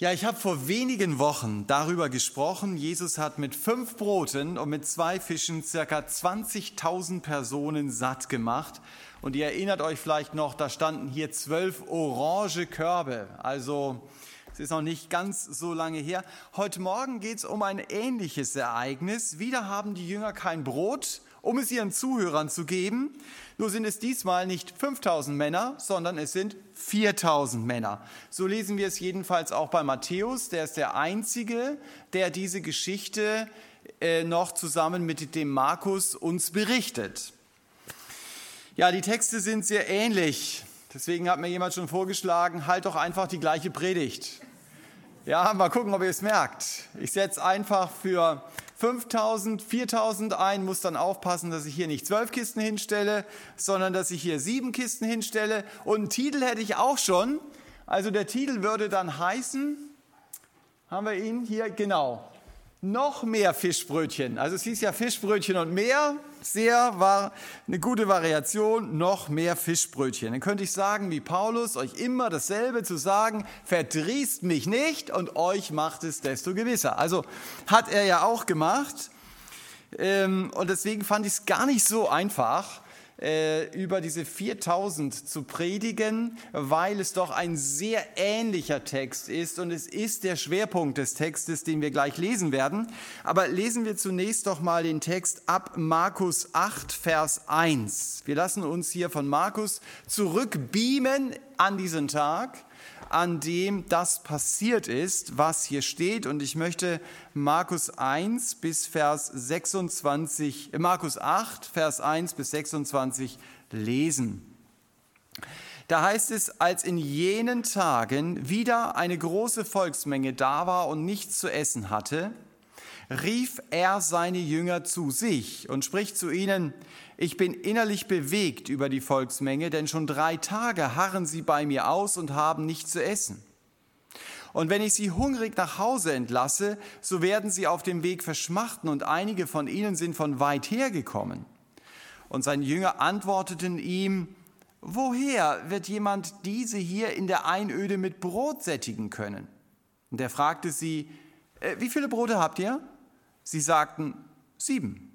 Ja, ich habe vor wenigen Wochen darüber gesprochen. Jesus hat mit fünf Broten und mit zwei Fischen circa 20.000 Personen satt gemacht. Und ihr erinnert euch vielleicht noch, da standen hier zwölf orange Körbe. Also es ist noch nicht ganz so lange her. Heute Morgen geht es um ein ähnliches Ereignis. Wieder haben die Jünger kein Brot um es ihren Zuhörern zu geben. Nur sind es diesmal nicht 5000 Männer, sondern es sind 4000 Männer. So lesen wir es jedenfalls auch bei Matthäus. Der ist der Einzige, der diese Geschichte äh, noch zusammen mit dem Markus uns berichtet. Ja, die Texte sind sehr ähnlich. Deswegen hat mir jemand schon vorgeschlagen, halt doch einfach die gleiche Predigt. Ja, mal gucken, ob ihr es merkt. Ich setze einfach für 5000, 4000 ein, muss dann aufpassen, dass ich hier nicht zwölf Kisten hinstelle, sondern dass ich hier sieben Kisten hinstelle. Und einen Titel hätte ich auch schon. Also der Titel würde dann heißen, haben wir ihn hier, genau, noch mehr Fischbrötchen. Also es hieß ja Fischbrötchen und mehr, sehr war eine gute Variation, noch mehr Fischbrötchen. Dann könnte ich sagen, wie Paulus, euch immer dasselbe zu sagen, verdrießt mich nicht und euch macht es desto gewisser. Also hat er ja auch gemacht. Ähm, und deswegen fand ich es gar nicht so einfach, äh, über diese 4000 zu predigen, weil es doch ein sehr ähnlicher Text ist und es ist der Schwerpunkt des Textes, den wir gleich lesen werden. Aber lesen wir zunächst doch mal den Text ab Markus 8, Vers 1. Wir lassen uns hier von Markus zurückbeamen an diesen Tag an dem das passiert ist, was hier steht. Und ich möchte Markus 1 bis Vers 26, äh, Markus 8, Vers 1 bis 26 lesen. Da heißt es, als in jenen Tagen wieder eine große Volksmenge da war und nichts zu essen hatte, rief er seine Jünger zu sich und spricht zu ihnen, ich bin innerlich bewegt über die Volksmenge, denn schon drei Tage harren sie bei mir aus und haben nichts zu essen. Und wenn ich sie hungrig nach Hause entlasse, so werden sie auf dem Weg verschmachten und einige von ihnen sind von weit her gekommen. Und seine Jünger antworteten ihm, woher wird jemand diese hier in der Einöde mit Brot sättigen können? Und er fragte sie, äh, wie viele Brote habt ihr? Sie sagten, sieben.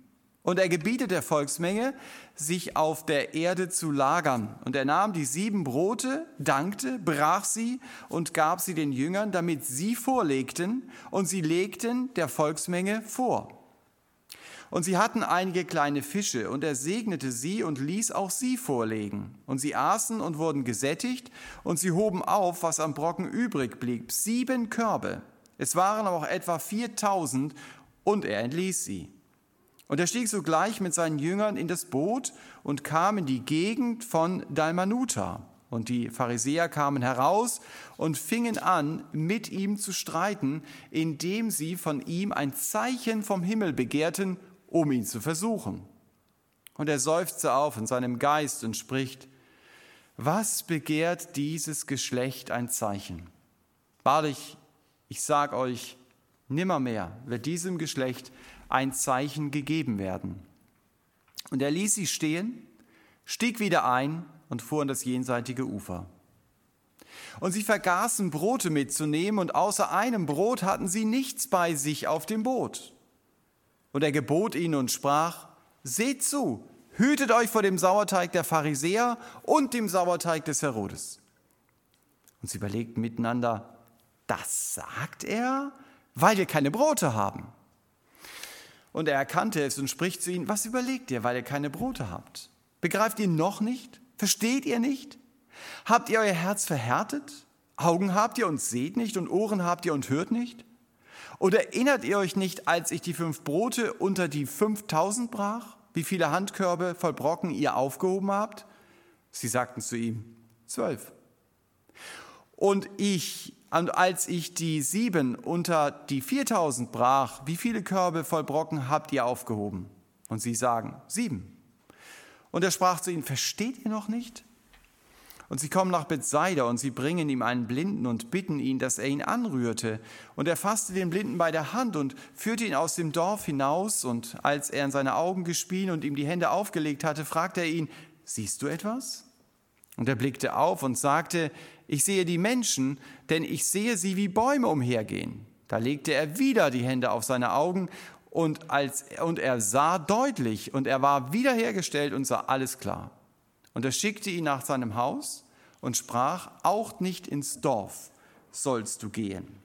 Und er gebietet der Volksmenge, sich auf der Erde zu lagern. Und er nahm die sieben Brote, dankte, brach sie und gab sie den Jüngern, damit sie vorlegten. Und sie legten der Volksmenge vor. Und sie hatten einige kleine Fische, und er segnete sie und ließ auch sie vorlegen. Und sie aßen und wurden gesättigt, und sie hoben auf, was am Brocken übrig blieb, sieben Körbe. Es waren aber auch etwa viertausend, und er entließ sie. Und er stieg sogleich mit seinen Jüngern in das Boot und kam in die Gegend von Dalmanuta. Und die Pharisäer kamen heraus und fingen an, mit ihm zu streiten, indem sie von ihm ein Zeichen vom Himmel begehrten, um ihn zu versuchen. Und er seufzte auf in seinem Geist und spricht, was begehrt dieses Geschlecht ein Zeichen? Wahrlich, ich sag euch, nimmermehr wird diesem Geschlecht ein Zeichen gegeben werden. Und er ließ sie stehen, stieg wieder ein und fuhr an das jenseitige Ufer. Und sie vergaßen Brote mitzunehmen, und außer einem Brot hatten sie nichts bei sich auf dem Boot. Und er gebot ihnen und sprach, Seht zu, hütet euch vor dem Sauerteig der Pharisäer und dem Sauerteig des Herodes. Und sie überlegten miteinander, das sagt er, weil wir keine Brote haben. Und er erkannte es und spricht zu ihnen, was überlegt ihr, weil ihr keine Brote habt? Begreift ihr noch nicht? Versteht ihr nicht? Habt ihr euer Herz verhärtet? Augen habt ihr und seht nicht und Ohren habt ihr und hört nicht? Oder erinnert ihr euch nicht, als ich die fünf Brote unter die fünftausend brach, wie viele Handkörbe voll Brocken ihr aufgehoben habt? Sie sagten zu ihm, zwölf. Und ich und als ich die sieben unter die viertausend brach, wie viele Körbe voll Brocken habt ihr aufgehoben? Und sie sagen, sieben. Und er sprach zu ihnen, versteht ihr noch nicht? Und sie kommen nach Bethsaida und sie bringen ihm einen Blinden und bitten ihn, dass er ihn anrührte. Und er fasste den Blinden bei der Hand und führte ihn aus dem Dorf hinaus. Und als er in seine Augen gespien und ihm die Hände aufgelegt hatte, fragte er ihn, siehst du etwas? Und er blickte auf und sagte, ich sehe die Menschen, denn ich sehe sie wie Bäume umhergehen. Da legte er wieder die Hände auf seine Augen und, als, und er sah deutlich und er war wiederhergestellt und sah alles klar. Und er schickte ihn nach seinem Haus und sprach, auch nicht ins Dorf sollst du gehen.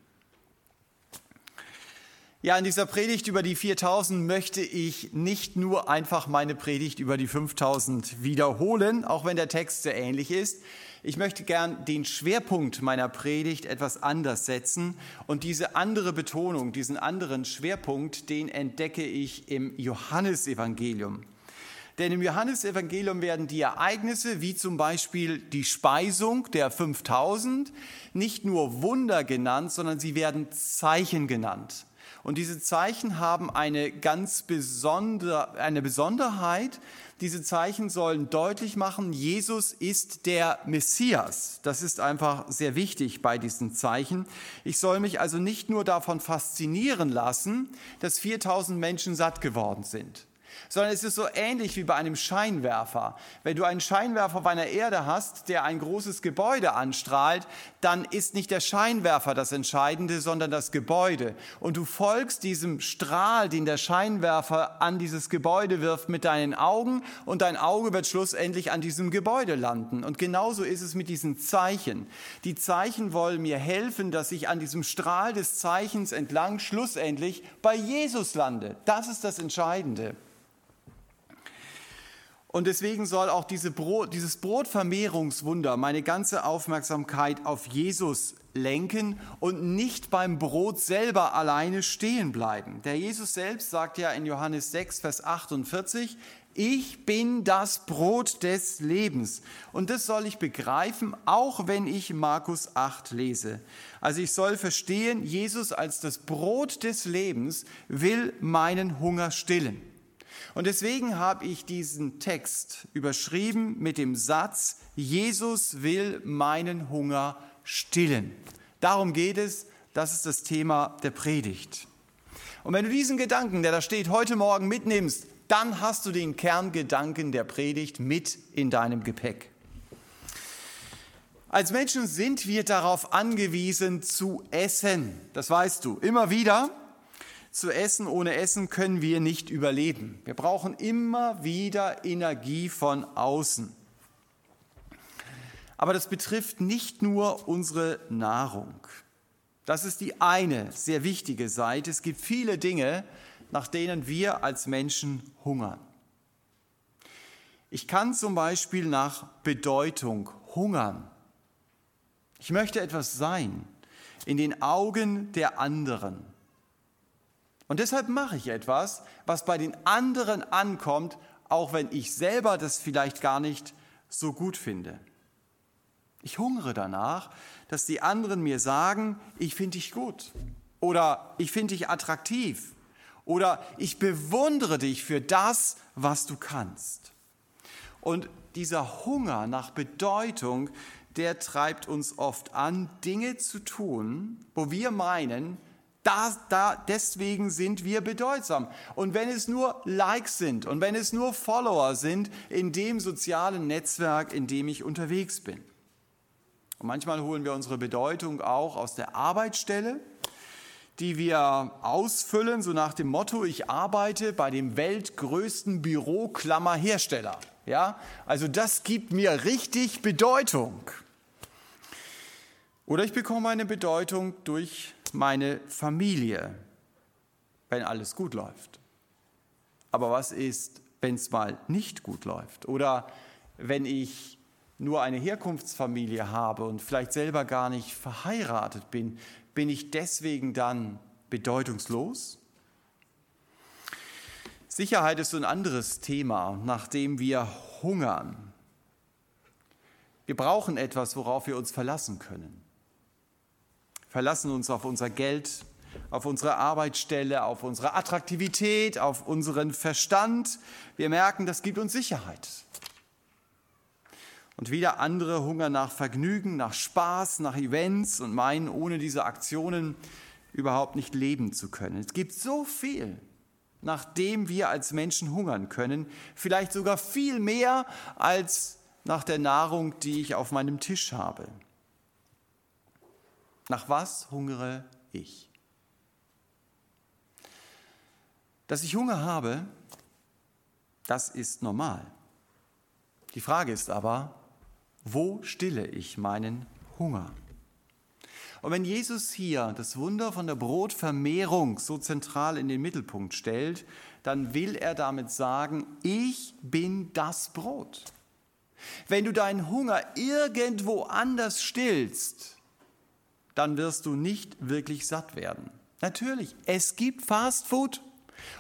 Ja, in dieser Predigt über die 4000 möchte ich nicht nur einfach meine Predigt über die 5000 wiederholen, auch wenn der Text sehr ähnlich ist. Ich möchte gern den Schwerpunkt meiner Predigt etwas anders setzen und diese andere Betonung, diesen anderen Schwerpunkt, den entdecke ich im Johannesevangelium. Denn im Johannesevangelium werden die Ereignisse, wie zum Beispiel die Speisung der 5000, nicht nur Wunder genannt, sondern sie werden Zeichen genannt. Und diese Zeichen haben eine ganz besondere, eine Besonderheit. Diese Zeichen sollen deutlich machen, Jesus ist der Messias. Das ist einfach sehr wichtig bei diesen Zeichen. Ich soll mich also nicht nur davon faszinieren lassen, dass 4000 Menschen satt geworden sind sondern es ist so ähnlich wie bei einem Scheinwerfer. Wenn du einen Scheinwerfer auf einer Erde hast, der ein großes Gebäude anstrahlt, dann ist nicht der Scheinwerfer das Entscheidende, sondern das Gebäude. Und du folgst diesem Strahl, den der Scheinwerfer an dieses Gebäude wirft, mit deinen Augen und dein Auge wird schlussendlich an diesem Gebäude landen. Und genauso ist es mit diesen Zeichen. Die Zeichen wollen mir helfen, dass ich an diesem Strahl des Zeichens entlang schlussendlich bei Jesus lande. Das ist das Entscheidende. Und deswegen soll auch diese Brot, dieses Brotvermehrungswunder meine ganze Aufmerksamkeit auf Jesus lenken und nicht beim Brot selber alleine stehen bleiben. Der Jesus selbst sagt ja in Johannes 6, Vers 48, ich bin das Brot des Lebens. Und das soll ich begreifen, auch wenn ich Markus 8 lese. Also ich soll verstehen, Jesus als das Brot des Lebens will meinen Hunger stillen. Und deswegen habe ich diesen Text überschrieben mit dem Satz, Jesus will meinen Hunger stillen. Darum geht es, das ist das Thema der Predigt. Und wenn du diesen Gedanken, der da steht, heute Morgen mitnimmst, dann hast du den Kerngedanken der Predigt mit in deinem Gepäck. Als Menschen sind wir darauf angewiesen zu essen. Das weißt du immer wieder zu essen. Ohne Essen können wir nicht überleben. Wir brauchen immer wieder Energie von außen. Aber das betrifft nicht nur unsere Nahrung. Das ist die eine sehr wichtige Seite. Es gibt viele Dinge, nach denen wir als Menschen hungern. Ich kann zum Beispiel nach Bedeutung hungern. Ich möchte etwas sein in den Augen der anderen. Und deshalb mache ich etwas, was bei den anderen ankommt, auch wenn ich selber das vielleicht gar nicht so gut finde. Ich hungere danach, dass die anderen mir sagen, ich finde dich gut oder ich finde dich attraktiv oder ich bewundere dich für das, was du kannst. Und dieser Hunger nach Bedeutung, der treibt uns oft an, Dinge zu tun, wo wir meinen, da, da, deswegen sind wir bedeutsam. Und wenn es nur Likes sind und wenn es nur Follower sind in dem sozialen Netzwerk, in dem ich unterwegs bin. Und manchmal holen wir unsere Bedeutung auch aus der Arbeitsstelle, die wir ausfüllen, so nach dem Motto, ich arbeite bei dem weltgrößten Büroklammerhersteller. Ja, also das gibt mir richtig Bedeutung. Oder ich bekomme eine Bedeutung durch meine Familie, wenn alles gut läuft. Aber was ist, wenn es mal nicht gut läuft? Oder wenn ich nur eine Herkunftsfamilie habe und vielleicht selber gar nicht verheiratet bin, bin ich deswegen dann bedeutungslos? Sicherheit ist so ein anderes Thema, nach dem wir hungern. Wir brauchen etwas, worauf wir uns verlassen können verlassen uns auf unser Geld, auf unsere Arbeitsstelle, auf unsere Attraktivität, auf unseren Verstand. Wir merken, das gibt uns Sicherheit. Und wieder andere hungern nach Vergnügen, nach Spaß, nach Events und meinen, ohne diese Aktionen überhaupt nicht leben zu können. Es gibt so viel, nach dem wir als Menschen hungern können, vielleicht sogar viel mehr als nach der Nahrung, die ich auf meinem Tisch habe. Nach was hungere ich? Dass ich Hunger habe, das ist normal. Die Frage ist aber, wo stille ich meinen Hunger? Und wenn Jesus hier das Wunder von der Brotvermehrung so zentral in den Mittelpunkt stellt, dann will er damit sagen, ich bin das Brot. Wenn du deinen Hunger irgendwo anders stillst, dann wirst du nicht wirklich satt werden. Natürlich, es gibt Fast Food.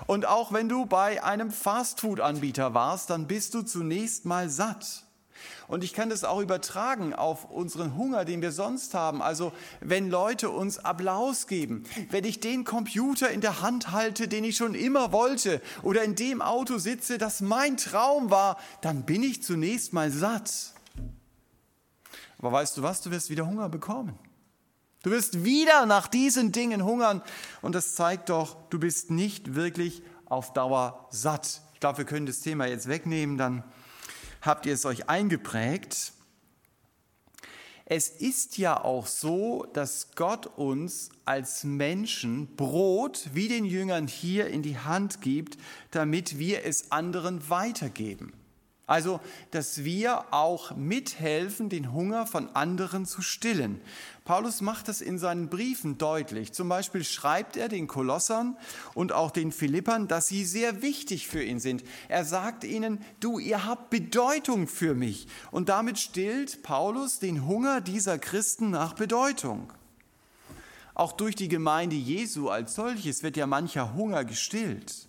Und auch wenn du bei einem Fastfood-Anbieter warst, dann bist du zunächst mal satt. Und ich kann das auch übertragen auf unseren Hunger, den wir sonst haben. Also wenn Leute uns Applaus geben, wenn ich den Computer in der Hand halte, den ich schon immer wollte, oder in dem Auto sitze, das mein Traum war, dann bin ich zunächst mal satt. Aber weißt du was, du wirst wieder Hunger bekommen. Du wirst wieder nach diesen Dingen hungern und das zeigt doch, du bist nicht wirklich auf Dauer satt. Ich glaube, wir können das Thema jetzt wegnehmen, dann habt ihr es euch eingeprägt. Es ist ja auch so, dass Gott uns als Menschen Brot wie den Jüngern hier in die Hand gibt, damit wir es anderen weitergeben. Also, dass wir auch mithelfen, den Hunger von anderen zu stillen. Paulus macht das in seinen Briefen deutlich. Zum Beispiel schreibt er den Kolossern und auch den Philippern, dass sie sehr wichtig für ihn sind. Er sagt ihnen, du, ihr habt Bedeutung für mich. Und damit stillt Paulus den Hunger dieser Christen nach Bedeutung. Auch durch die Gemeinde Jesu als solches wird ja mancher Hunger gestillt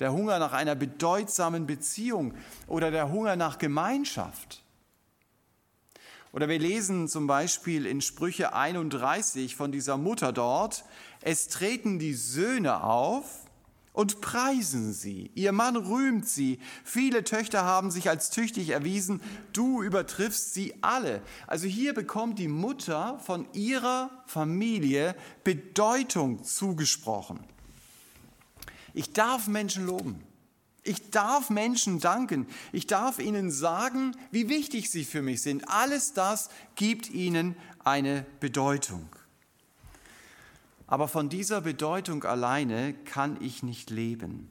der Hunger nach einer bedeutsamen Beziehung oder der Hunger nach Gemeinschaft. Oder wir lesen zum Beispiel in Sprüche 31 von dieser Mutter dort, es treten die Söhne auf und preisen sie. Ihr Mann rühmt sie. Viele Töchter haben sich als tüchtig erwiesen. Du übertriffst sie alle. Also hier bekommt die Mutter von ihrer Familie Bedeutung zugesprochen. Ich darf Menschen loben. Ich darf Menschen danken. Ich darf ihnen sagen, wie wichtig sie für mich sind. Alles das gibt ihnen eine Bedeutung. Aber von dieser Bedeutung alleine kann ich nicht leben.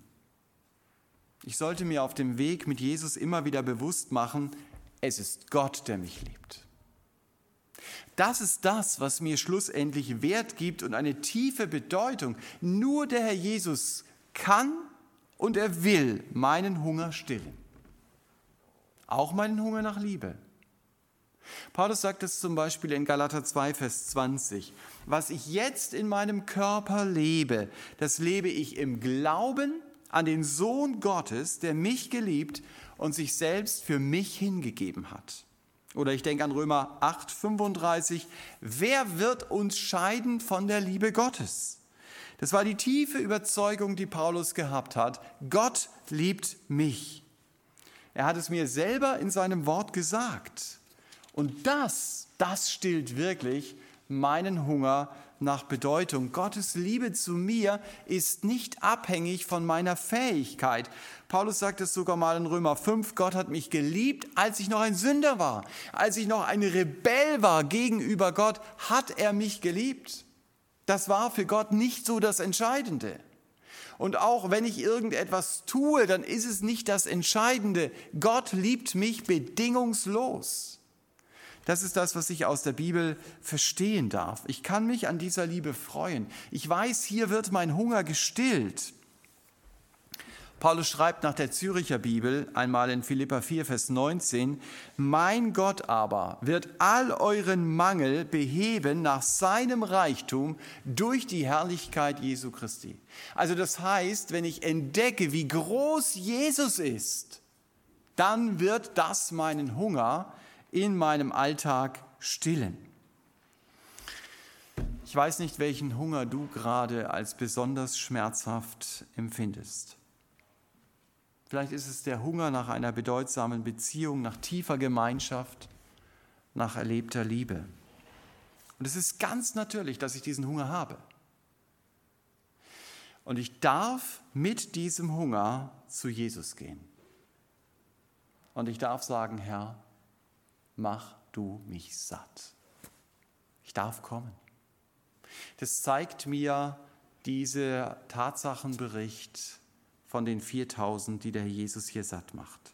Ich sollte mir auf dem Weg mit Jesus immer wieder bewusst machen, es ist Gott, der mich liebt. Das ist das, was mir schlussendlich Wert gibt und eine tiefe Bedeutung. Nur der Herr Jesus kann und er will meinen Hunger stillen. Auch meinen Hunger nach Liebe. Paulus sagt es zum Beispiel in Galater 2, Vers 20. Was ich jetzt in meinem Körper lebe, das lebe ich im Glauben an den Sohn Gottes, der mich geliebt und sich selbst für mich hingegeben hat. Oder ich denke an Römer 8, 35. Wer wird uns scheiden von der Liebe Gottes? Das war die tiefe Überzeugung, die Paulus gehabt hat. Gott liebt mich. Er hat es mir selber in seinem Wort gesagt. Und das, das stillt wirklich meinen Hunger nach Bedeutung. Gottes Liebe zu mir ist nicht abhängig von meiner Fähigkeit. Paulus sagt es sogar mal in Römer 5, Gott hat mich geliebt, als ich noch ein Sünder war, als ich noch ein Rebell war gegenüber Gott, hat er mich geliebt. Das war für Gott nicht so das Entscheidende. Und auch wenn ich irgendetwas tue, dann ist es nicht das Entscheidende. Gott liebt mich bedingungslos. Das ist das, was ich aus der Bibel verstehen darf. Ich kann mich an dieser Liebe freuen. Ich weiß, hier wird mein Hunger gestillt. Paulus schreibt nach der Züricher Bibel einmal in Philippa 4, Vers 19, Mein Gott aber wird all euren Mangel beheben nach seinem Reichtum durch die Herrlichkeit Jesu Christi. Also das heißt, wenn ich entdecke, wie groß Jesus ist, dann wird das meinen Hunger in meinem Alltag stillen. Ich weiß nicht, welchen Hunger du gerade als besonders schmerzhaft empfindest. Vielleicht ist es der Hunger nach einer bedeutsamen Beziehung, nach tiefer Gemeinschaft, nach erlebter Liebe. Und es ist ganz natürlich, dass ich diesen Hunger habe. Und ich darf mit diesem Hunger zu Jesus gehen. Und ich darf sagen, Herr, mach du mich satt. Ich darf kommen. Das zeigt mir dieser Tatsachenbericht von den 4000, die der Herr Jesus hier satt macht.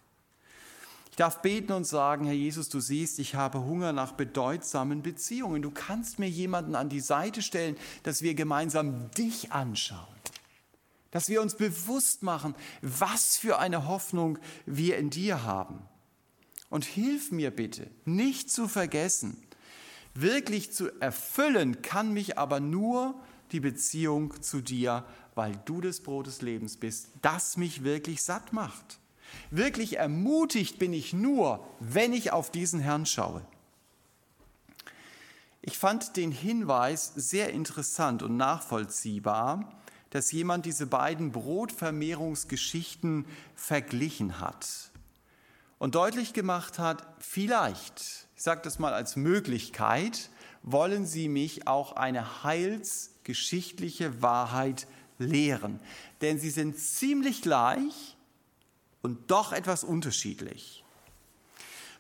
Ich darf beten und sagen, Herr Jesus, du siehst, ich habe Hunger nach bedeutsamen Beziehungen. Du kannst mir jemanden an die Seite stellen, dass wir gemeinsam dich anschauen. Dass wir uns bewusst machen, was für eine Hoffnung wir in dir haben. Und hilf mir bitte, nicht zu vergessen, wirklich zu erfüllen kann mich aber nur die Beziehung zu dir, weil du das Brot des Lebens bist, das mich wirklich satt macht. Wirklich ermutigt bin ich nur, wenn ich auf diesen Herrn schaue. Ich fand den Hinweis sehr interessant und nachvollziehbar, dass jemand diese beiden Brotvermehrungsgeschichten verglichen hat und deutlich gemacht hat, vielleicht, ich sage das mal als Möglichkeit, wollen Sie mich auch eine heilsgeschichtliche Wahrheit lehren. Denn sie sind ziemlich gleich und doch etwas unterschiedlich.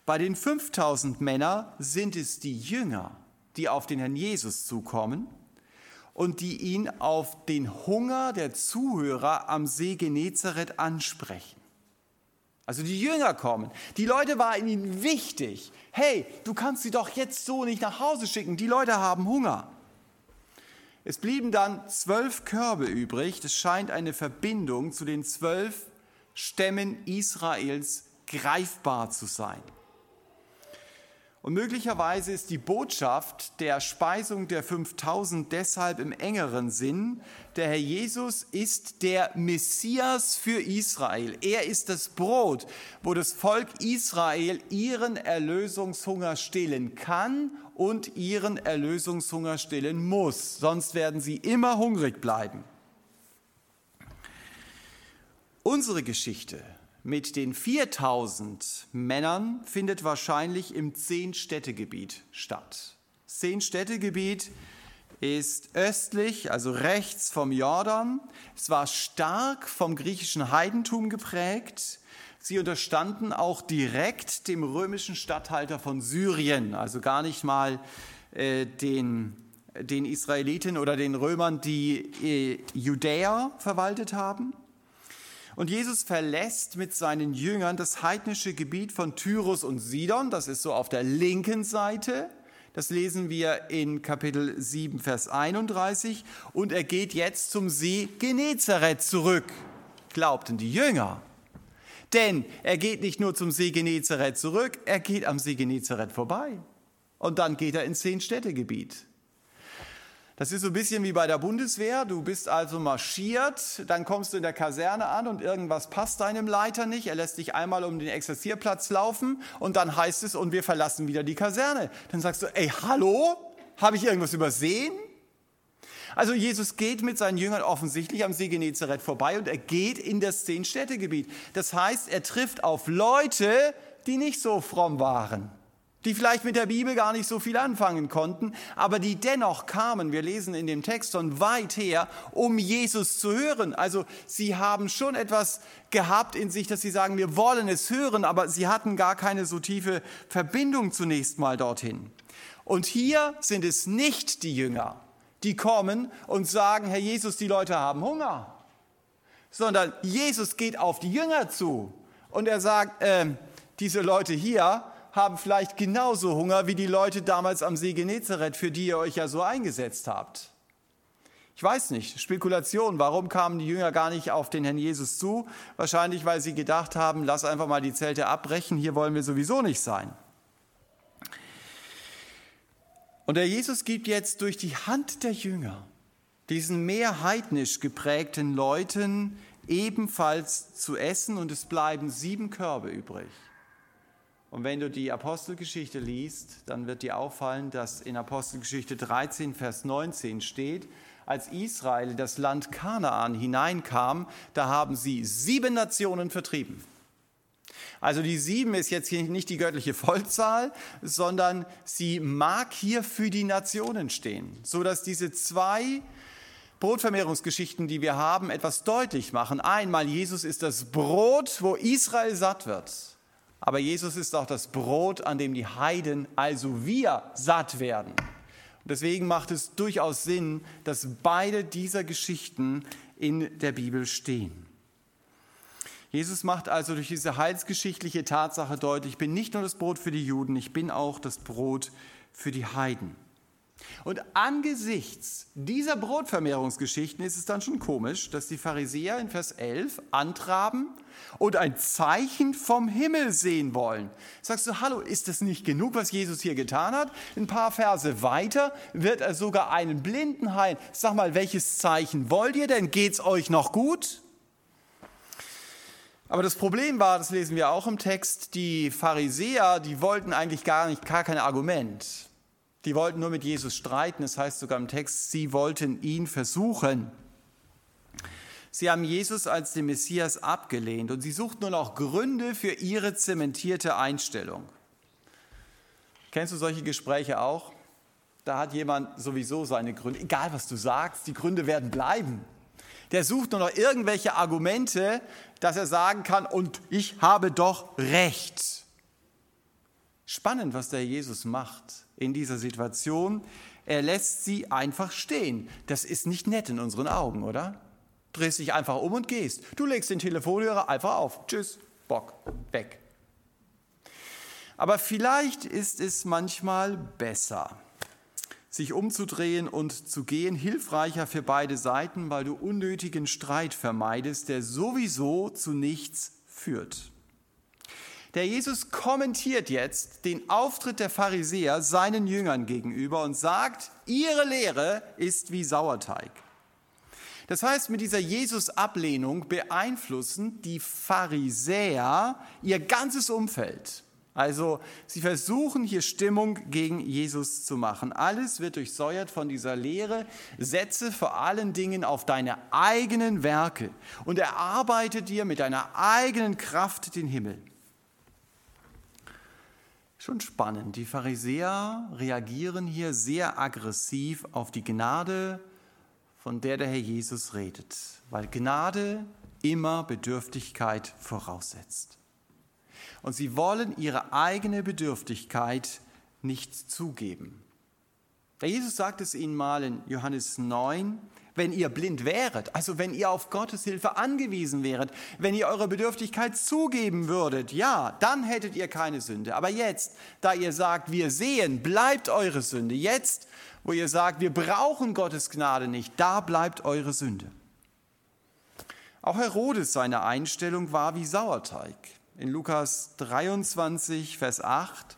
Bei den 5000 Männern sind es die Jünger, die auf den Herrn Jesus zukommen und die ihn auf den Hunger der Zuhörer am See Genezareth ansprechen. Also die Jünger kommen. Die Leute waren ihnen wichtig. Hey, du kannst sie doch jetzt so nicht nach Hause schicken. Die Leute haben Hunger. Es blieben dann zwölf Körbe übrig. Das scheint eine Verbindung zu den zwölf Stämmen Israels greifbar zu sein. Und möglicherweise ist die Botschaft der Speisung der 5000 deshalb im engeren Sinn, der Herr Jesus ist der Messias für Israel. Er ist das Brot, wo das Volk Israel ihren Erlösungshunger stillen kann und ihren Erlösungshunger stillen muss. Sonst werden sie immer hungrig bleiben. Unsere Geschichte mit den 4000 Männern findet wahrscheinlich im Zehn-Städtegebiet statt. Zehn-Städtegebiet ist östlich, also rechts vom Jordan. Es war stark vom griechischen Heidentum geprägt. Sie unterstanden auch direkt dem römischen Statthalter von Syrien, also gar nicht mal äh, den, den Israeliten oder den Römern, die äh, Judäa verwaltet haben. Und Jesus verlässt mit seinen Jüngern das heidnische Gebiet von Tyrus und Sidon, das ist so auf der linken Seite. Das lesen wir in Kapitel 7, Vers 31. Und er geht jetzt zum See Genezareth zurück, glaubten die Jünger. Denn er geht nicht nur zum See Genezareth zurück, er geht am See Genezareth vorbei. Und dann geht er ins Zehn-Städte-Gebiet. Das ist so ein bisschen wie bei der Bundeswehr. Du bist also marschiert, dann kommst du in der Kaserne an und irgendwas passt deinem Leiter nicht. Er lässt dich einmal um den Exerzierplatz laufen und dann heißt es, und wir verlassen wieder die Kaserne. Dann sagst du, ey, hallo? Habe ich irgendwas übersehen? Also Jesus geht mit seinen Jüngern offensichtlich am See Genezareth vorbei und er geht in das Zehn-Städte-Gebiet. Das heißt, er trifft auf Leute, die nicht so fromm waren die vielleicht mit der Bibel gar nicht so viel anfangen konnten, aber die dennoch kamen, wir lesen in dem Text von weit her, um Jesus zu hören. Also sie haben schon etwas gehabt in sich, dass sie sagen, wir wollen es hören, aber sie hatten gar keine so tiefe Verbindung zunächst mal dorthin. Und hier sind es nicht die Jünger, die kommen und sagen, Herr Jesus, die Leute haben Hunger, sondern Jesus geht auf die Jünger zu und er sagt, äh, diese Leute hier, haben vielleicht genauso Hunger wie die Leute damals am See Genezareth, für die ihr euch ja so eingesetzt habt. Ich weiß nicht, Spekulation, warum kamen die Jünger gar nicht auf den Herrn Jesus zu? Wahrscheinlich, weil sie gedacht haben, lass einfach mal die Zelte abbrechen, hier wollen wir sowieso nicht sein. Und der Jesus gibt jetzt durch die Hand der Jünger diesen mehr heidnisch geprägten Leuten ebenfalls zu essen und es bleiben sieben Körbe übrig. Und wenn du die Apostelgeschichte liest, dann wird dir auffallen, dass in Apostelgeschichte 13, Vers 19 steht, als Israel in das Land Kanaan hineinkam, da haben sie sieben Nationen vertrieben. Also die sieben ist jetzt hier nicht die göttliche Vollzahl, sondern sie mag hier für die Nationen stehen, so dass diese zwei Brotvermehrungsgeschichten, die wir haben, etwas deutlich machen. Einmal, Jesus ist das Brot, wo Israel satt wird. Aber Jesus ist auch das Brot, an dem die Heiden, also wir, satt werden. Und deswegen macht es durchaus Sinn, dass beide dieser Geschichten in der Bibel stehen. Jesus macht also durch diese heilsgeschichtliche Tatsache deutlich, ich bin nicht nur das Brot für die Juden, ich bin auch das Brot für die Heiden. Und angesichts dieser Brotvermehrungsgeschichten ist es dann schon komisch, dass die Pharisäer in Vers 11 antraben und ein Zeichen vom Himmel sehen wollen. Sagst du, hallo, ist das nicht genug, was Jesus hier getan hat? Ein paar Verse weiter wird er sogar einen Blinden heilen. Sag mal, welches Zeichen wollt ihr denn? Geht's euch noch gut? Aber das Problem war, das lesen wir auch im Text, die Pharisäer, die wollten eigentlich gar nicht, gar kein Argument. Die wollten nur mit Jesus streiten. Das heißt sogar im Text, sie wollten ihn versuchen. Sie haben Jesus als den Messias abgelehnt und sie suchten nur noch Gründe für ihre zementierte Einstellung. Kennst du solche Gespräche auch? Da hat jemand sowieso seine Gründe. Egal, was du sagst, die Gründe werden bleiben. Der sucht nur noch irgendwelche Argumente, dass er sagen kann, und ich habe doch recht. Spannend, was der Jesus macht in dieser Situation. Er lässt sie einfach stehen. Das ist nicht nett in unseren Augen, oder? Drehst dich einfach um und gehst. Du legst den Telefonhörer einfach auf. Tschüss, Bock, weg. Aber vielleicht ist es manchmal besser, sich umzudrehen und zu gehen, hilfreicher für beide Seiten, weil du unnötigen Streit vermeidest, der sowieso zu nichts führt. Der Jesus kommentiert jetzt den Auftritt der Pharisäer seinen Jüngern gegenüber und sagt, ihre Lehre ist wie Sauerteig. Das heißt, mit dieser Jesus-Ablehnung beeinflussen die Pharisäer ihr ganzes Umfeld. Also sie versuchen hier Stimmung gegen Jesus zu machen. Alles wird durchsäuert von dieser Lehre. Setze vor allen Dingen auf deine eigenen Werke und erarbeite dir mit deiner eigenen Kraft den Himmel. Schon spannend. Die Pharisäer reagieren hier sehr aggressiv auf die Gnade, von der der Herr Jesus redet, weil Gnade immer Bedürftigkeit voraussetzt. Und sie wollen ihre eigene Bedürftigkeit nicht zugeben. Jesus sagt es ihnen mal in Johannes 9, wenn ihr blind wäret, also wenn ihr auf Gottes Hilfe angewiesen wäret, wenn ihr eure Bedürftigkeit zugeben würdet, ja, dann hättet ihr keine Sünde. Aber jetzt, da ihr sagt, wir sehen, bleibt eure Sünde. Jetzt, wo ihr sagt, wir brauchen Gottes Gnade nicht, da bleibt eure Sünde. Auch Herodes, seine Einstellung war wie Sauerteig. In Lukas 23, Vers 8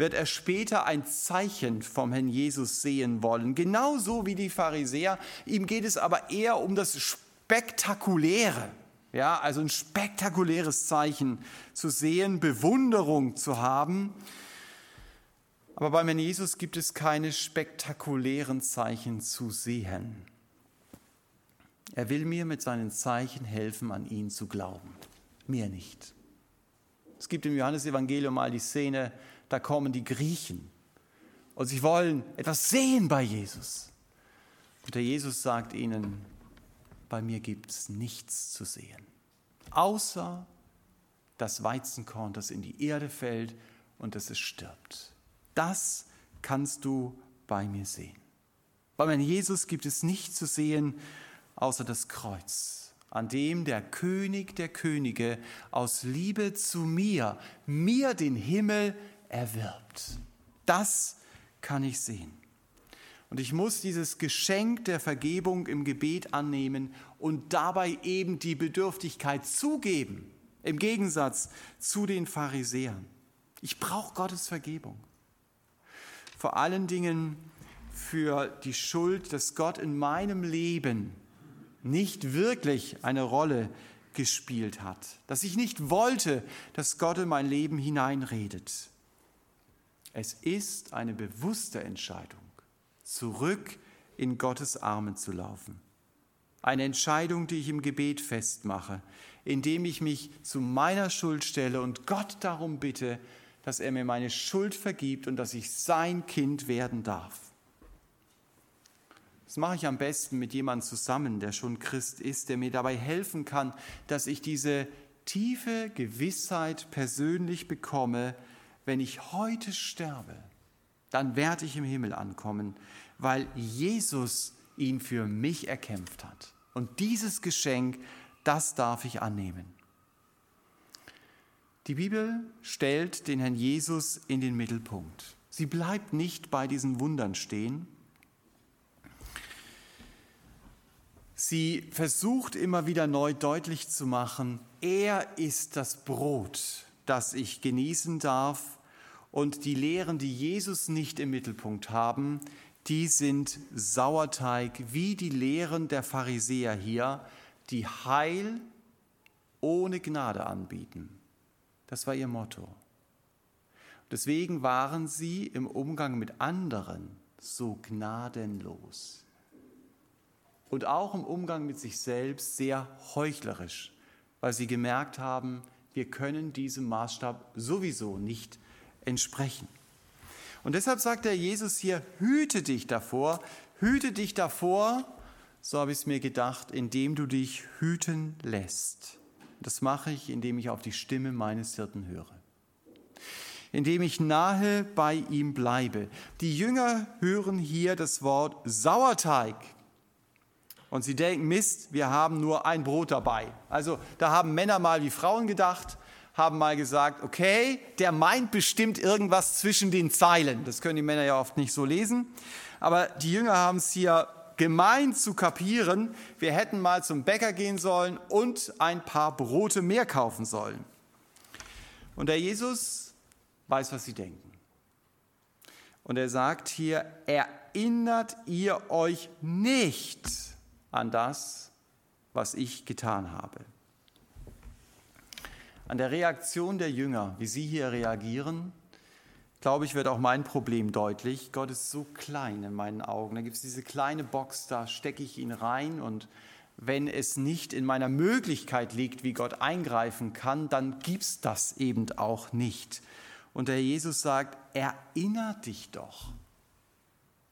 wird er später ein Zeichen vom Herrn Jesus sehen wollen, genauso wie die Pharisäer. Ihm geht es aber eher um das Spektakuläre, ja, also ein spektakuläres Zeichen zu sehen, Bewunderung zu haben. Aber beim Herrn Jesus gibt es keine spektakulären Zeichen zu sehen. Er will mir mit seinen Zeichen helfen, an ihn zu glauben. Mir nicht. Es gibt im Johannesevangelium mal die Szene, da kommen die Griechen und sie wollen etwas sehen bei Jesus. Und der Jesus sagt ihnen, bei mir gibt es nichts zu sehen, außer das Weizenkorn, das in die Erde fällt und das es stirbt. Das kannst du bei mir sehen. Bei meinem Jesus gibt es nichts zu sehen, außer das Kreuz, an dem der König der Könige aus Liebe zu mir, mir den Himmel erwirbt. Das kann ich sehen. Und ich muss dieses Geschenk der Vergebung im Gebet annehmen und dabei eben die Bedürftigkeit zugeben, im Gegensatz zu den Pharisäern. Ich brauche Gottes Vergebung. Vor allen Dingen für die Schuld, dass Gott in meinem Leben nicht wirklich eine Rolle gespielt hat, dass ich nicht wollte, dass Gott in mein Leben hineinredet. Es ist eine bewusste Entscheidung, zurück in Gottes Armen zu laufen. Eine Entscheidung, die ich im Gebet festmache, indem ich mich zu meiner Schuld stelle und Gott darum bitte, dass er mir meine Schuld vergibt und dass ich sein Kind werden darf. Das mache ich am besten mit jemandem zusammen, der schon Christ ist, der mir dabei helfen kann, dass ich diese tiefe Gewissheit persönlich bekomme, wenn ich heute sterbe, dann werde ich im Himmel ankommen, weil Jesus ihn für mich erkämpft hat. Und dieses Geschenk, das darf ich annehmen. Die Bibel stellt den Herrn Jesus in den Mittelpunkt. Sie bleibt nicht bei diesen Wundern stehen. Sie versucht immer wieder neu deutlich zu machen, er ist das Brot, das ich genießen darf. Und die Lehren, die Jesus nicht im Mittelpunkt haben, die sind Sauerteig, wie die Lehren der Pharisäer hier, die Heil ohne Gnade anbieten. Das war ihr Motto. Deswegen waren sie im Umgang mit anderen so gnadenlos und auch im Umgang mit sich selbst sehr heuchlerisch, weil sie gemerkt haben, wir können diesem Maßstab sowieso nicht entsprechen. Und deshalb sagt der Jesus hier, hüte dich davor, hüte dich davor, so habe ich es mir gedacht, indem du dich hüten lässt. Das mache ich, indem ich auf die Stimme meines Hirten höre. Indem ich nahe bei ihm bleibe. Die Jünger hören hier das Wort Sauerteig. Und sie denken, Mist, wir haben nur ein Brot dabei. Also da haben Männer mal wie Frauen gedacht, haben mal gesagt, okay, der meint bestimmt irgendwas zwischen den Zeilen. Das können die Männer ja oft nicht so lesen. Aber die Jünger haben es hier gemeint zu kapieren, wir hätten mal zum Bäcker gehen sollen und ein paar Brote mehr kaufen sollen. Und der Jesus weiß, was sie denken. Und er sagt hier, erinnert ihr euch nicht an das, was ich getan habe. An der Reaktion der Jünger, wie sie hier reagieren, glaube ich, wird auch mein Problem deutlich. Gott ist so klein in meinen Augen. Da gibt es diese kleine Box, da stecke ich ihn rein und wenn es nicht in meiner Möglichkeit liegt, wie Gott eingreifen kann, dann gibt es das eben auch nicht. Und der Jesus sagt, erinner dich doch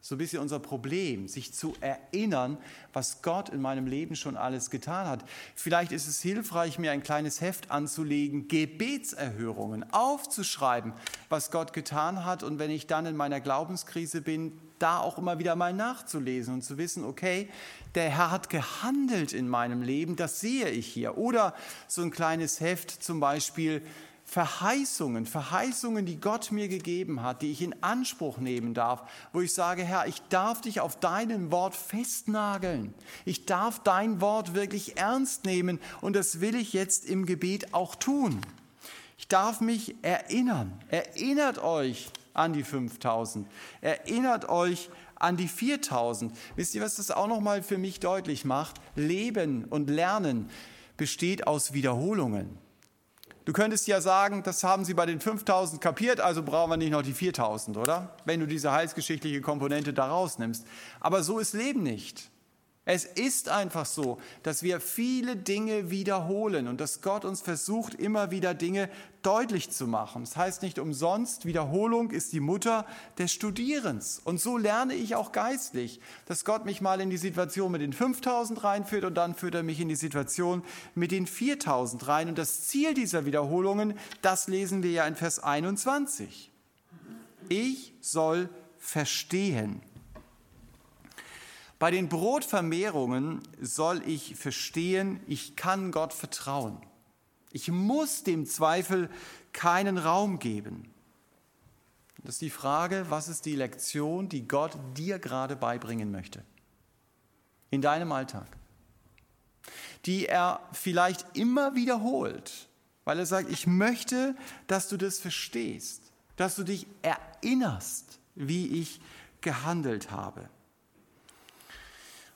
so ein bisschen unser Problem, sich zu erinnern, was Gott in meinem Leben schon alles getan hat. Vielleicht ist es hilfreich, mir ein kleines Heft anzulegen, Gebetserhörungen aufzuschreiben, was Gott getan hat. Und wenn ich dann in meiner Glaubenskrise bin, da auch immer wieder mal nachzulesen und zu wissen, okay, der Herr hat gehandelt in meinem Leben, das sehe ich hier. Oder so ein kleines Heft zum Beispiel, Verheißungen, Verheißungen, die Gott mir gegeben hat, die ich in Anspruch nehmen darf, wo ich sage, Herr, ich darf dich auf deinem Wort festnageln. Ich darf dein Wort wirklich ernst nehmen und das will ich jetzt im Gebet auch tun. Ich darf mich erinnern. Erinnert euch an die 5000. Erinnert euch an die 4000. Wisst ihr, was das auch noch mal für mich deutlich macht? Leben und Lernen besteht aus Wiederholungen. Du könntest ja sagen, das haben sie bei den 5000 kapiert, also brauchen wir nicht noch die 4000, oder? Wenn du diese heilsgeschichtliche Komponente da rausnimmst. Aber so ist Leben nicht. Es ist einfach so, dass wir viele Dinge wiederholen und dass Gott uns versucht, immer wieder Dinge deutlich zu machen. Das heißt nicht umsonst, Wiederholung ist die Mutter des Studierens. Und so lerne ich auch geistlich, dass Gott mich mal in die Situation mit den 5000 reinführt und dann führt er mich in die Situation mit den 4000 rein. Und das Ziel dieser Wiederholungen, das lesen wir ja in Vers 21. Ich soll verstehen. Bei den Brotvermehrungen soll ich verstehen, ich kann Gott vertrauen. Ich muss dem Zweifel keinen Raum geben. Das ist die Frage, was ist die Lektion, die Gott dir gerade beibringen möchte? In deinem Alltag. Die er vielleicht immer wiederholt, weil er sagt, ich möchte, dass du das verstehst, dass du dich erinnerst, wie ich gehandelt habe.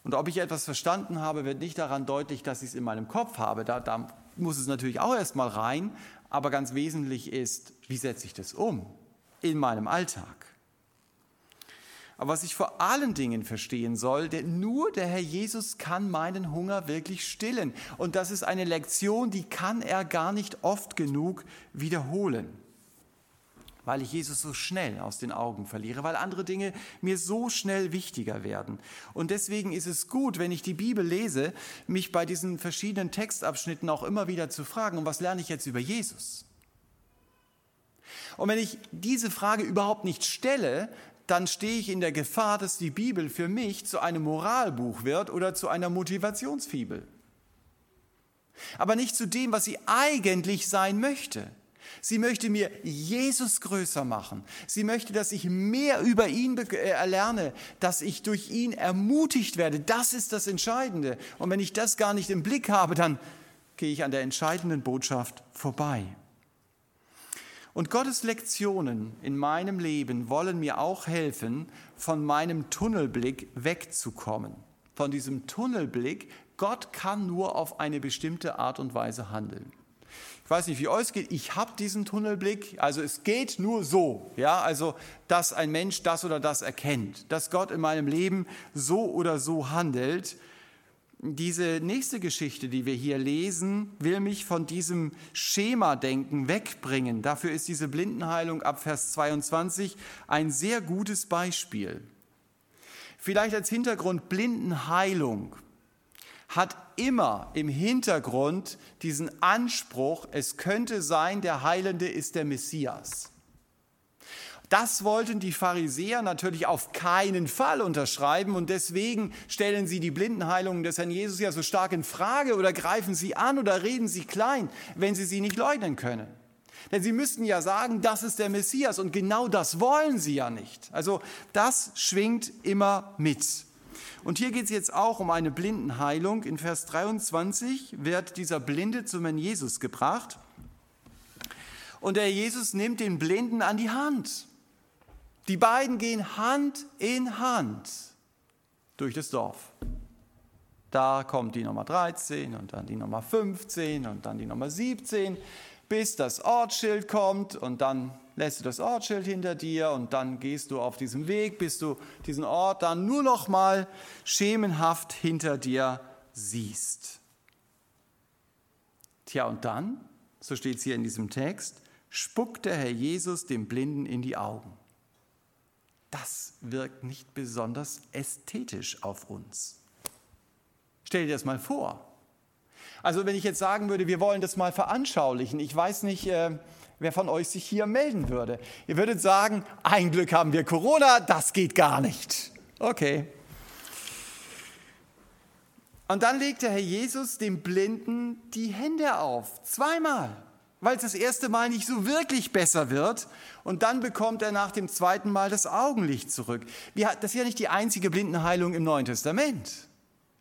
Und ob ich etwas verstanden habe, wird nicht daran deutlich, dass ich es in meinem Kopf habe. Da, da muss es natürlich auch erstmal rein. Aber ganz wesentlich ist, wie setze ich das um in meinem Alltag? Aber was ich vor allen Dingen verstehen soll, denn nur der Herr Jesus kann meinen Hunger wirklich stillen. Und das ist eine Lektion, die kann er gar nicht oft genug wiederholen weil ich Jesus so schnell aus den Augen verliere, weil andere Dinge mir so schnell wichtiger werden. Und deswegen ist es gut, wenn ich die Bibel lese, mich bei diesen verschiedenen Textabschnitten auch immer wieder zu fragen, und was lerne ich jetzt über Jesus? Und wenn ich diese Frage überhaupt nicht stelle, dann stehe ich in der Gefahr, dass die Bibel für mich zu einem Moralbuch wird oder zu einer Motivationsfibel. Aber nicht zu dem, was sie eigentlich sein möchte. Sie möchte mir Jesus größer machen. Sie möchte, dass ich mehr über ihn äh, erlerne, dass ich durch ihn ermutigt werde. Das ist das Entscheidende. Und wenn ich das gar nicht im Blick habe, dann gehe ich an der entscheidenden Botschaft vorbei. Und Gottes Lektionen in meinem Leben wollen mir auch helfen, von meinem Tunnelblick wegzukommen. Von diesem Tunnelblick, Gott kann nur auf eine bestimmte Art und Weise handeln. Ich weiß nicht, wie euch geht. Ich habe diesen Tunnelblick. Also es geht nur so. Ja, also, dass ein Mensch das oder das erkennt. Dass Gott in meinem Leben so oder so handelt. Diese nächste Geschichte, die wir hier lesen, will mich von diesem Schema-Denken wegbringen. Dafür ist diese Blindenheilung ab Vers 22 ein sehr gutes Beispiel. Vielleicht als Hintergrund Blindenheilung hat immer im Hintergrund diesen Anspruch, es könnte sein, der Heilende ist der Messias. Das wollten die Pharisäer natürlich auf keinen Fall unterschreiben und deswegen stellen sie die Blindenheilungen des Herrn Jesus ja so stark in Frage oder greifen sie an oder reden sie klein, wenn sie sie nicht leugnen können. Denn sie müssten ja sagen, das ist der Messias und genau das wollen sie ja nicht. Also das schwingt immer mit. Und hier geht es jetzt auch um eine Blindenheilung. In Vers 23 wird dieser Blinde zum Herrn Jesus gebracht. Und der Jesus nimmt den Blinden an die Hand. Die beiden gehen Hand in Hand durch das Dorf. Da kommt die Nummer 13 und dann die Nummer 15 und dann die Nummer 17, bis das Ortsschild kommt und dann lässt du das Ortsschild hinter dir und dann gehst du auf diesem Weg, bis du diesen Ort dann nur noch mal schemenhaft hinter dir siehst. Tja, und dann, so steht es hier in diesem Text, spuckt der Herr Jesus dem Blinden in die Augen. Das wirkt nicht besonders ästhetisch auf uns. Stell dir das mal vor. Also wenn ich jetzt sagen würde, wir wollen das mal veranschaulichen, ich weiß nicht, äh, wer von euch sich hier melden würde. Ihr würdet sagen, ein Glück haben wir Corona, das geht gar nicht. Okay. Und dann legt der Herr Jesus dem Blinden die Hände auf, zweimal, weil es das erste Mal nicht so wirklich besser wird. Und dann bekommt er nach dem zweiten Mal das Augenlicht zurück. Das ist ja nicht die einzige Blindenheilung im Neuen Testament.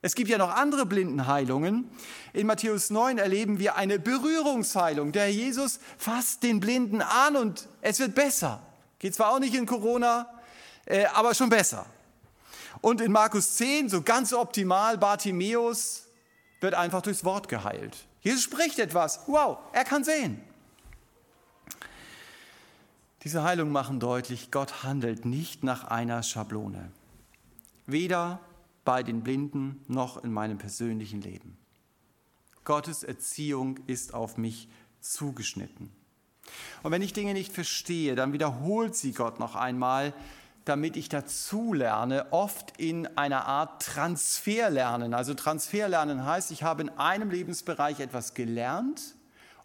Es gibt ja noch andere Blindenheilungen. In Matthäus 9 erleben wir eine Berührungsheilung. Der Jesus fasst den Blinden an und es wird besser. Geht zwar auch nicht in Corona, äh, aber schon besser. Und in Markus 10, so ganz optimal, Bartimäus wird einfach durchs Wort geheilt. Jesus spricht etwas. Wow, er kann sehen. Diese Heilungen machen deutlich, Gott handelt nicht nach einer Schablone. Weder bei den Blinden noch in meinem persönlichen Leben. Gottes Erziehung ist auf mich zugeschnitten. Und wenn ich Dinge nicht verstehe, dann wiederholt sie Gott noch einmal, damit ich dazulerne, oft in einer Art Transferlernen. Also Transferlernen heißt, ich habe in einem Lebensbereich etwas gelernt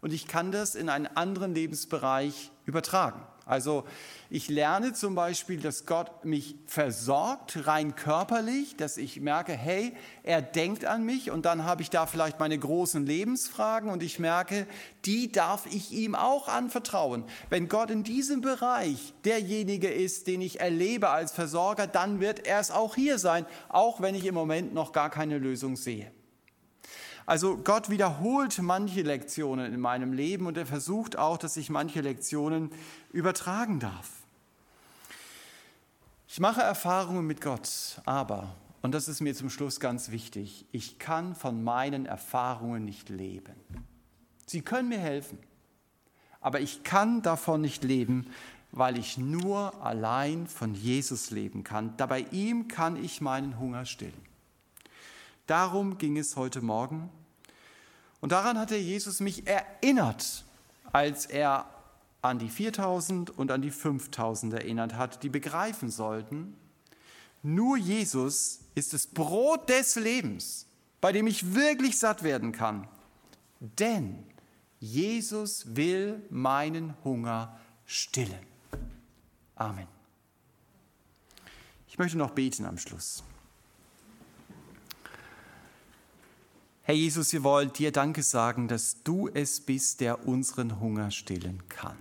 und ich kann das in einen anderen Lebensbereich übertragen. Also ich lerne zum Beispiel, dass Gott mich versorgt, rein körperlich, dass ich merke, hey, er denkt an mich und dann habe ich da vielleicht meine großen Lebensfragen und ich merke, die darf ich ihm auch anvertrauen. Wenn Gott in diesem Bereich derjenige ist, den ich erlebe als Versorger, dann wird er es auch hier sein, auch wenn ich im Moment noch gar keine Lösung sehe. Also Gott wiederholt manche Lektionen in meinem Leben und er versucht auch, dass ich manche Lektionen übertragen darf. Ich mache Erfahrungen mit Gott, aber, und das ist mir zum Schluss ganz wichtig, ich kann von meinen Erfahrungen nicht leben. Sie können mir helfen, aber ich kann davon nicht leben, weil ich nur allein von Jesus leben kann. Da bei ihm kann ich meinen Hunger stillen. Darum ging es heute Morgen. Und daran hatte Jesus mich erinnert, als er an die 4000 und an die 5000 erinnert hat, die begreifen sollten, nur Jesus ist das Brot des Lebens, bei dem ich wirklich satt werden kann. Denn Jesus will meinen Hunger stillen. Amen. Ich möchte noch beten am Schluss. Herr Jesus, wir wollen dir Danke sagen, dass du es bist, der unseren Hunger stillen kann.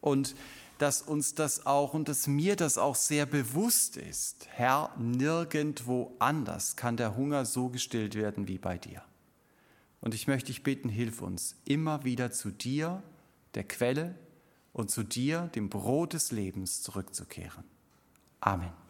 Und dass uns das auch und dass mir das auch sehr bewusst ist. Herr, nirgendwo anders kann der Hunger so gestillt werden wie bei dir. Und ich möchte dich bitten, hilf uns immer wieder zu dir, der Quelle, und zu dir, dem Brot des Lebens, zurückzukehren. Amen.